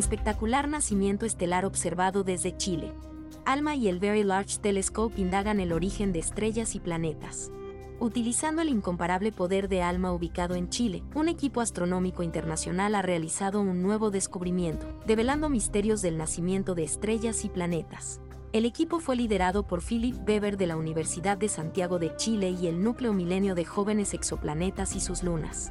espectacular nacimiento estelar observado desde Chile. ALMA y el Very Large Telescope indagan el origen de estrellas y planetas. Utilizando el incomparable poder de ALMA ubicado en Chile, un equipo astronómico internacional ha realizado un nuevo descubrimiento, develando misterios del nacimiento de estrellas y planetas. El equipo fue liderado por Philip Weber de la Universidad de Santiago de Chile y el Núcleo Milenio de Jóvenes Exoplanetas y sus Lunas.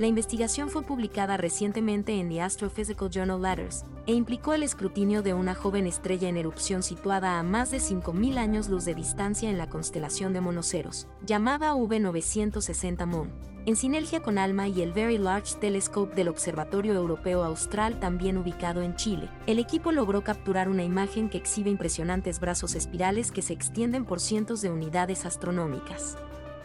La investigación fue publicada recientemente en The Astrophysical Journal Letters e implicó el escrutinio de una joven estrella en erupción situada a más de 5.000 años luz de distancia en la constelación de Monoceros, llamada V960 Mon. En sinergia con ALMA y el Very Large Telescope del Observatorio Europeo Austral también ubicado en Chile, el equipo logró capturar una imagen que exhibe impresionantes brazos espirales que se extienden por cientos de unidades astronómicas.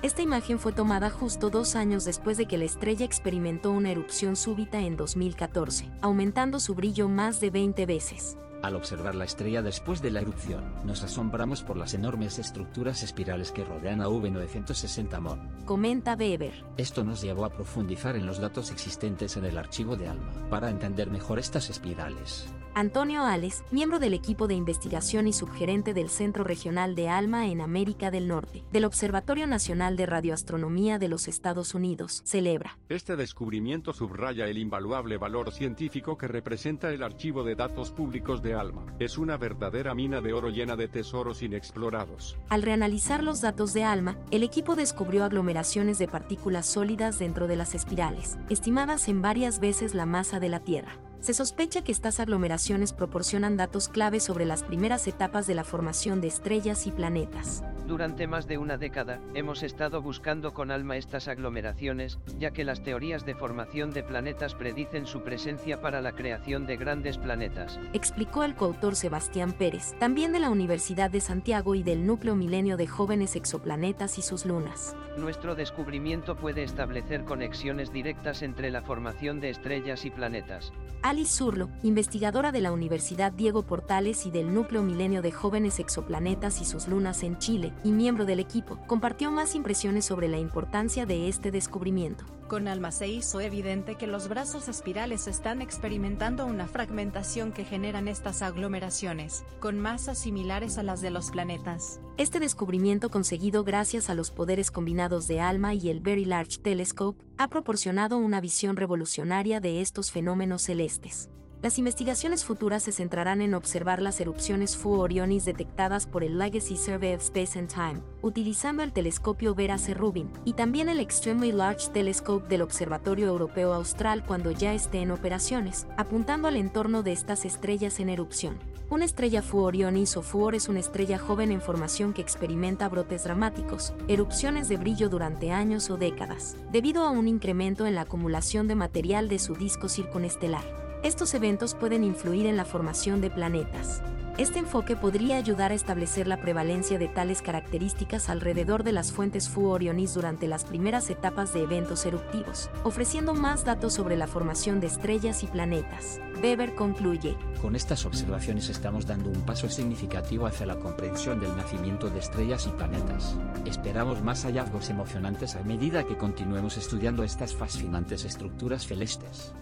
Esta imagen fue tomada justo dos años después de que la estrella experimentó una erupción súbita en 2014, aumentando su brillo más de 20 veces. Al observar la estrella después de la erupción, nos asombramos por las enormes estructuras espirales que rodean a V960 MON. Comenta Weber. Esto nos llevó a profundizar en los datos existentes en el archivo de ALMA, para entender mejor estas espirales. Antonio Ales, miembro del equipo de investigación y subgerente del Centro Regional de ALMA en América del Norte, del Observatorio Nacional de Radioastronomía de los Estados Unidos, celebra. Este descubrimiento subraya el invaluable valor científico que representa el archivo de datos públicos de ALMA. Es una verdadera mina de oro llena de tesoros inexplorados. Al reanalizar los datos de ALMA, el equipo descubrió aglomeraciones de partículas sólidas dentro de las espirales, estimadas en varias veces la masa de la Tierra. Se sospecha que estas aglomeraciones proporcionan datos clave sobre las primeras etapas de la formación de estrellas y planetas. Durante más de una década, hemos estado buscando con alma estas aglomeraciones, ya que las teorías de formación de planetas predicen su presencia para la creación de grandes planetas. Explicó el coautor Sebastián Pérez, también de la Universidad de Santiago y del Núcleo Milenio de Jóvenes Exoplanetas y sus lunas. Nuestro descubrimiento puede establecer conexiones directas entre la formación de estrellas y planetas. Alice Zurlo, investigadora de la Universidad Diego Portales y del Núcleo Milenio de Jóvenes Exoplanetas y sus lunas en Chile, y miembro del equipo, compartió más impresiones sobre la importancia de este descubrimiento. Con ALMA se hizo evidente que los brazos espirales están experimentando una fragmentación que generan estas aglomeraciones, con masas similares a las de los planetas. Este descubrimiento conseguido gracias a los poderes combinados de ALMA y el Very Large Telescope ha proporcionado una visión revolucionaria de estos fenómenos celestes. Las investigaciones futuras se centrarán en observar las erupciones Fu Orionis detectadas por el Legacy Survey of Space and Time, utilizando el telescopio Vera C. Rubin, y también el Extremely Large Telescope del Observatorio Europeo Austral cuando ya esté en operaciones, apuntando al entorno de estas estrellas en erupción. Una estrella Fu Orionis o Fuor es una estrella joven en formación que experimenta brotes dramáticos, erupciones de brillo durante años o décadas, debido a un incremento en la acumulación de material de su disco circunestelar. Estos eventos pueden influir en la formación de planetas. Este enfoque podría ayudar a establecer la prevalencia de tales características alrededor de las fuentes Fu Orionis durante las primeras etapas de eventos eruptivos, ofreciendo más datos sobre la formación de estrellas y planetas. Weber concluye. Con estas observaciones estamos dando un paso significativo hacia la comprensión del nacimiento de estrellas y planetas. Esperamos más hallazgos emocionantes a medida que continuemos estudiando estas fascinantes estructuras celestes.